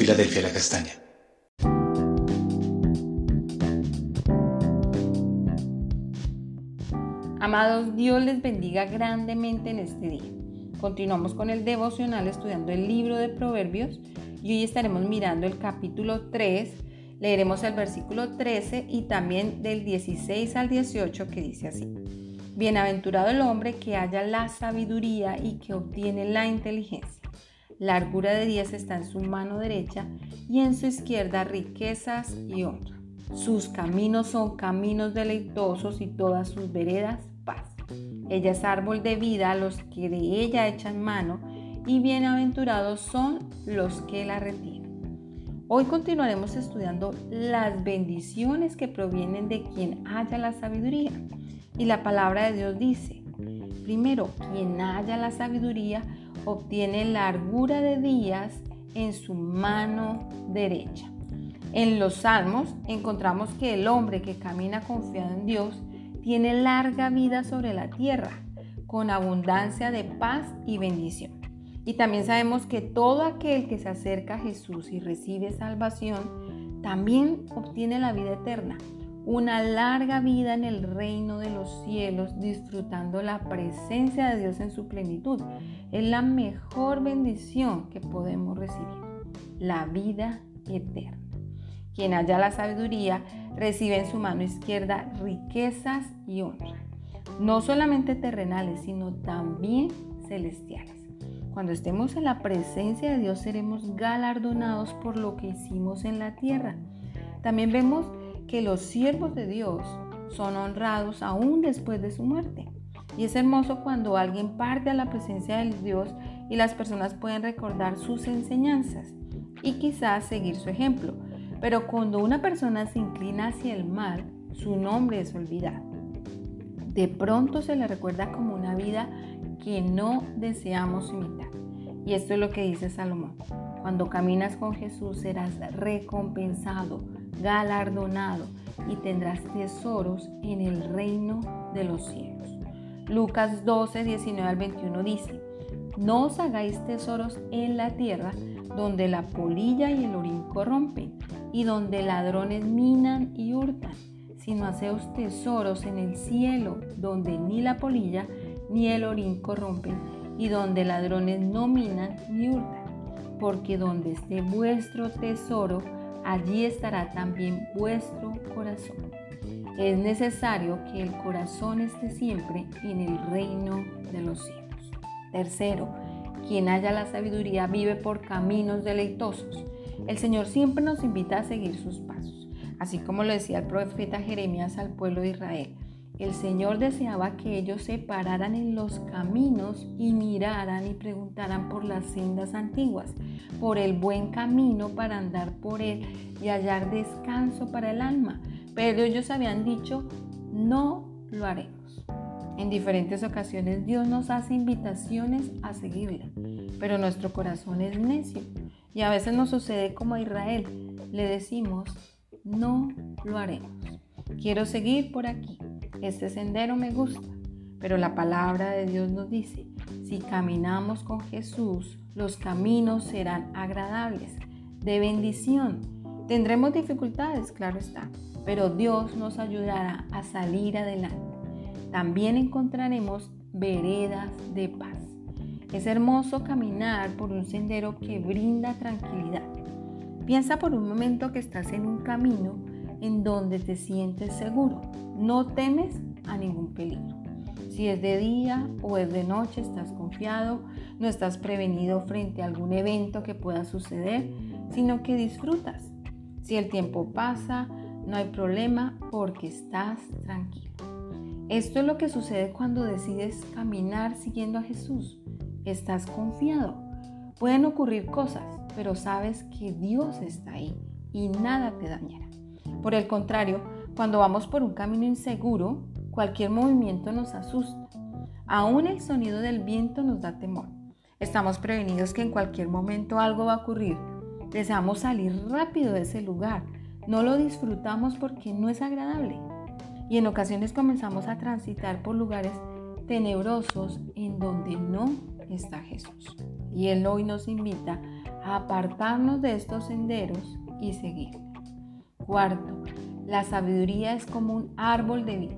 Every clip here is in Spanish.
Filadelfia La Castaña. Amados, Dios les bendiga grandemente en este día. Continuamos con el devocional estudiando el libro de Proverbios y hoy estaremos mirando el capítulo 3. Leeremos el versículo 13 y también del 16 al 18 que dice así. Bienaventurado el hombre que haya la sabiduría y que obtiene la inteligencia. Largura de días está en su mano derecha y en su izquierda riquezas y honra. Sus caminos son caminos deleitosos y todas sus veredas paz. Ella es árbol de vida a los que de ella echan mano y bienaventurados son los que la retienen. Hoy continuaremos estudiando las bendiciones que provienen de quien haya la sabiduría. Y la palabra de Dios dice, primero, quien haya la sabiduría obtiene largura de días en su mano derecha. En los salmos encontramos que el hombre que camina confiado en Dios tiene larga vida sobre la tierra, con abundancia de paz y bendición. Y también sabemos que todo aquel que se acerca a Jesús y recibe salvación, también obtiene la vida eterna, una larga vida en el reino de los cielos, disfrutando la presencia de Dios en su plenitud. Es la mejor bendición que podemos recibir, la vida eterna. Quien haya la sabiduría recibe en su mano izquierda riquezas y honra, no solamente terrenales, sino también celestiales. Cuando estemos en la presencia de Dios seremos galardonados por lo que hicimos en la tierra. También vemos que los siervos de Dios son honrados aún después de su muerte. Y es hermoso cuando alguien parte a la presencia de Dios y las personas pueden recordar sus enseñanzas y quizás seguir su ejemplo. Pero cuando una persona se inclina hacia el mal, su nombre es olvidado. De pronto se le recuerda como una vida que no deseamos imitar. Y esto es lo que dice Salomón. Cuando caminas con Jesús serás recompensado, galardonado y tendrás tesoros en el reino de los cielos. Lucas 12, 19 al 21 dice, no os hagáis tesoros en la tierra donde la polilla y el orín corrompen y donde ladrones minan y hurtan, sino haceos tesoros en el cielo, donde ni la polilla ni el orín corrompen, y donde ladrones no minan ni hurtan. Porque donde esté vuestro tesoro, allí estará también vuestro corazón. Es necesario que el corazón esté siempre en el reino de los cielos. Tercero, quien haya la sabiduría vive por caminos deleitosos el Señor siempre nos invita a seguir sus pasos, así como lo decía el profeta Jeremías al pueblo de Israel. El Señor deseaba que ellos se pararan en los caminos y miraran y preguntaran por las sendas antiguas, por el buen camino para andar por él y hallar descanso para el alma. Pero ellos habían dicho, no lo haremos. En diferentes ocasiones Dios nos hace invitaciones a seguirle, pero nuestro corazón es necio y a veces nos sucede como a Israel. Le decimos, no lo haremos. Quiero seguir por aquí. Este sendero me gusta. Pero la palabra de Dios nos dice, si caminamos con Jesús, los caminos serán agradables, de bendición. Tendremos dificultades, claro está, pero Dios nos ayudará a salir adelante. También encontraremos veredas de paz. Es hermoso caminar por un sendero que brinda tranquilidad. Piensa por un momento que estás en un camino en donde te sientes seguro. No temes a ningún peligro. Si es de día o es de noche, estás confiado, no estás prevenido frente a algún evento que pueda suceder, sino que disfrutas. Si el tiempo pasa, no hay problema porque estás tranquilo. Esto es lo que sucede cuando decides caminar siguiendo a Jesús estás confiado. Pueden ocurrir cosas, pero sabes que Dios está ahí y nada te dañará. Por el contrario, cuando vamos por un camino inseguro, cualquier movimiento nos asusta. Aún el sonido del viento nos da temor. Estamos prevenidos que en cualquier momento algo va a ocurrir. Deseamos salir rápido de ese lugar. No lo disfrutamos porque no es agradable. Y en ocasiones comenzamos a transitar por lugares tenebrosos en donde no está Jesús. Y Él hoy nos invita apartarnos de estos senderos y seguir. Cuarto, la sabiduría es como un árbol de vida.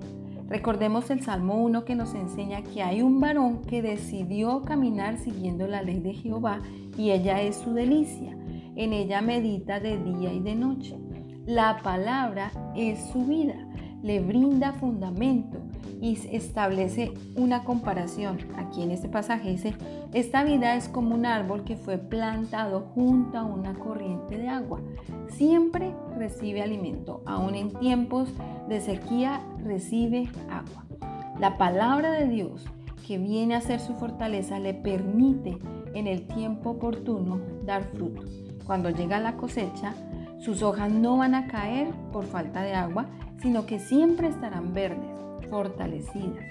Recordemos el Salmo 1 que nos enseña que hay un varón que decidió caminar siguiendo la ley de Jehová y ella es su delicia. En ella medita de día y de noche. La palabra es su vida, le brinda fundamento y establece una comparación. Aquí en este pasaje dice, esta vida es como un árbol que fue plantado junto a una corriente de agua. Siempre recibe alimento, aún en tiempos de sequía recibe agua. La palabra de Dios que viene a ser su fortaleza le permite en el tiempo oportuno dar fruto. Cuando llega la cosecha, sus hojas no van a caer por falta de agua, sino que siempre estarán verdes fortalecidas.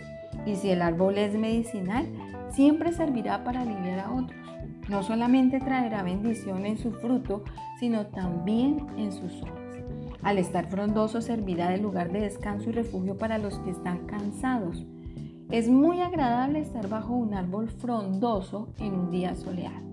Y si el árbol es medicinal, siempre servirá para aliviar a otros. No solamente traerá bendición en su fruto, sino también en sus hojas. Al estar frondoso servirá de lugar de descanso y refugio para los que están cansados. Es muy agradable estar bajo un árbol frondoso en un día soleado.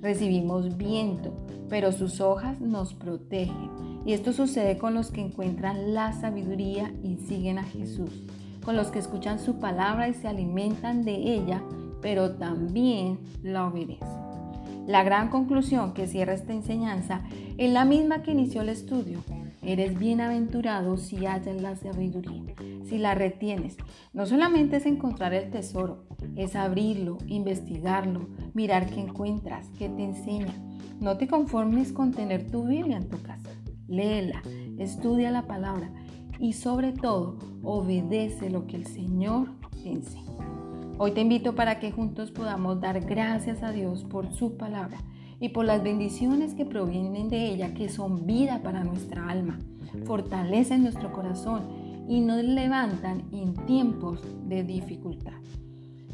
Recibimos viento, pero sus hojas nos protegen y esto sucede con los que encuentran la sabiduría y siguen a Jesús, con los que escuchan su palabra y se alimentan de ella, pero también la obedecen. La gran conclusión que cierra esta enseñanza es la misma que inició el estudio. Eres bienaventurado si hallas la sabiduría, si la retienes. No solamente es encontrar el tesoro, es abrirlo, investigarlo, mirar qué encuentras, qué te enseña. No te conformes con tener tu Biblia en tu casa léela, estudia la palabra y sobre todo obedece lo que el Señor te enseña. Hoy te invito para que juntos podamos dar gracias a Dios por su palabra y por las bendiciones que provienen de ella, que son vida para nuestra alma, fortalecen nuestro corazón y nos levantan en tiempos de dificultad.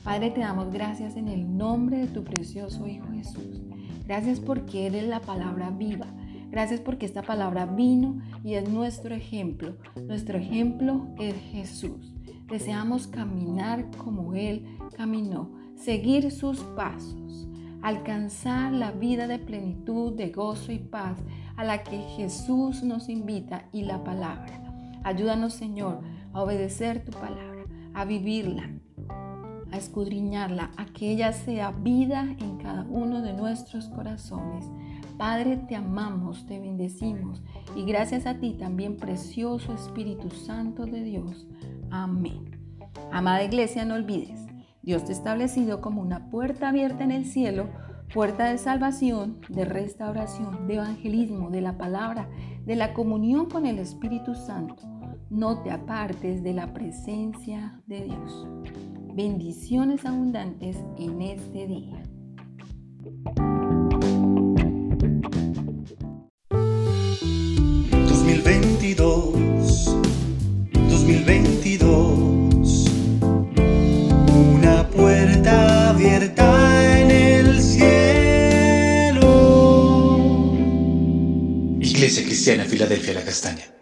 Padre, te damos gracias en el nombre de tu precioso Hijo Jesús. Gracias porque eres la palabra viva Gracias porque esta palabra vino y es nuestro ejemplo. Nuestro ejemplo es Jesús. Deseamos caminar como Él caminó, seguir sus pasos, alcanzar la vida de plenitud, de gozo y paz a la que Jesús nos invita y la palabra. Ayúdanos, Señor, a obedecer tu palabra, a vivirla, a escudriñarla, a que ella sea vida en cada uno de nuestros corazones. Padre, te amamos, te bendecimos y gracias a ti también, precioso Espíritu Santo de Dios. Amén. Amada iglesia, no olvides, Dios te ha establecido como una puerta abierta en el cielo, puerta de salvación, de restauración, de evangelismo, de la palabra, de la comunión con el Espíritu Santo. No te apartes de la presencia de Dios. Bendiciones abundantes en este día. 2022. Una puerta abierta en el cielo. Iglesia Cristiana Filadelfia La Castaña.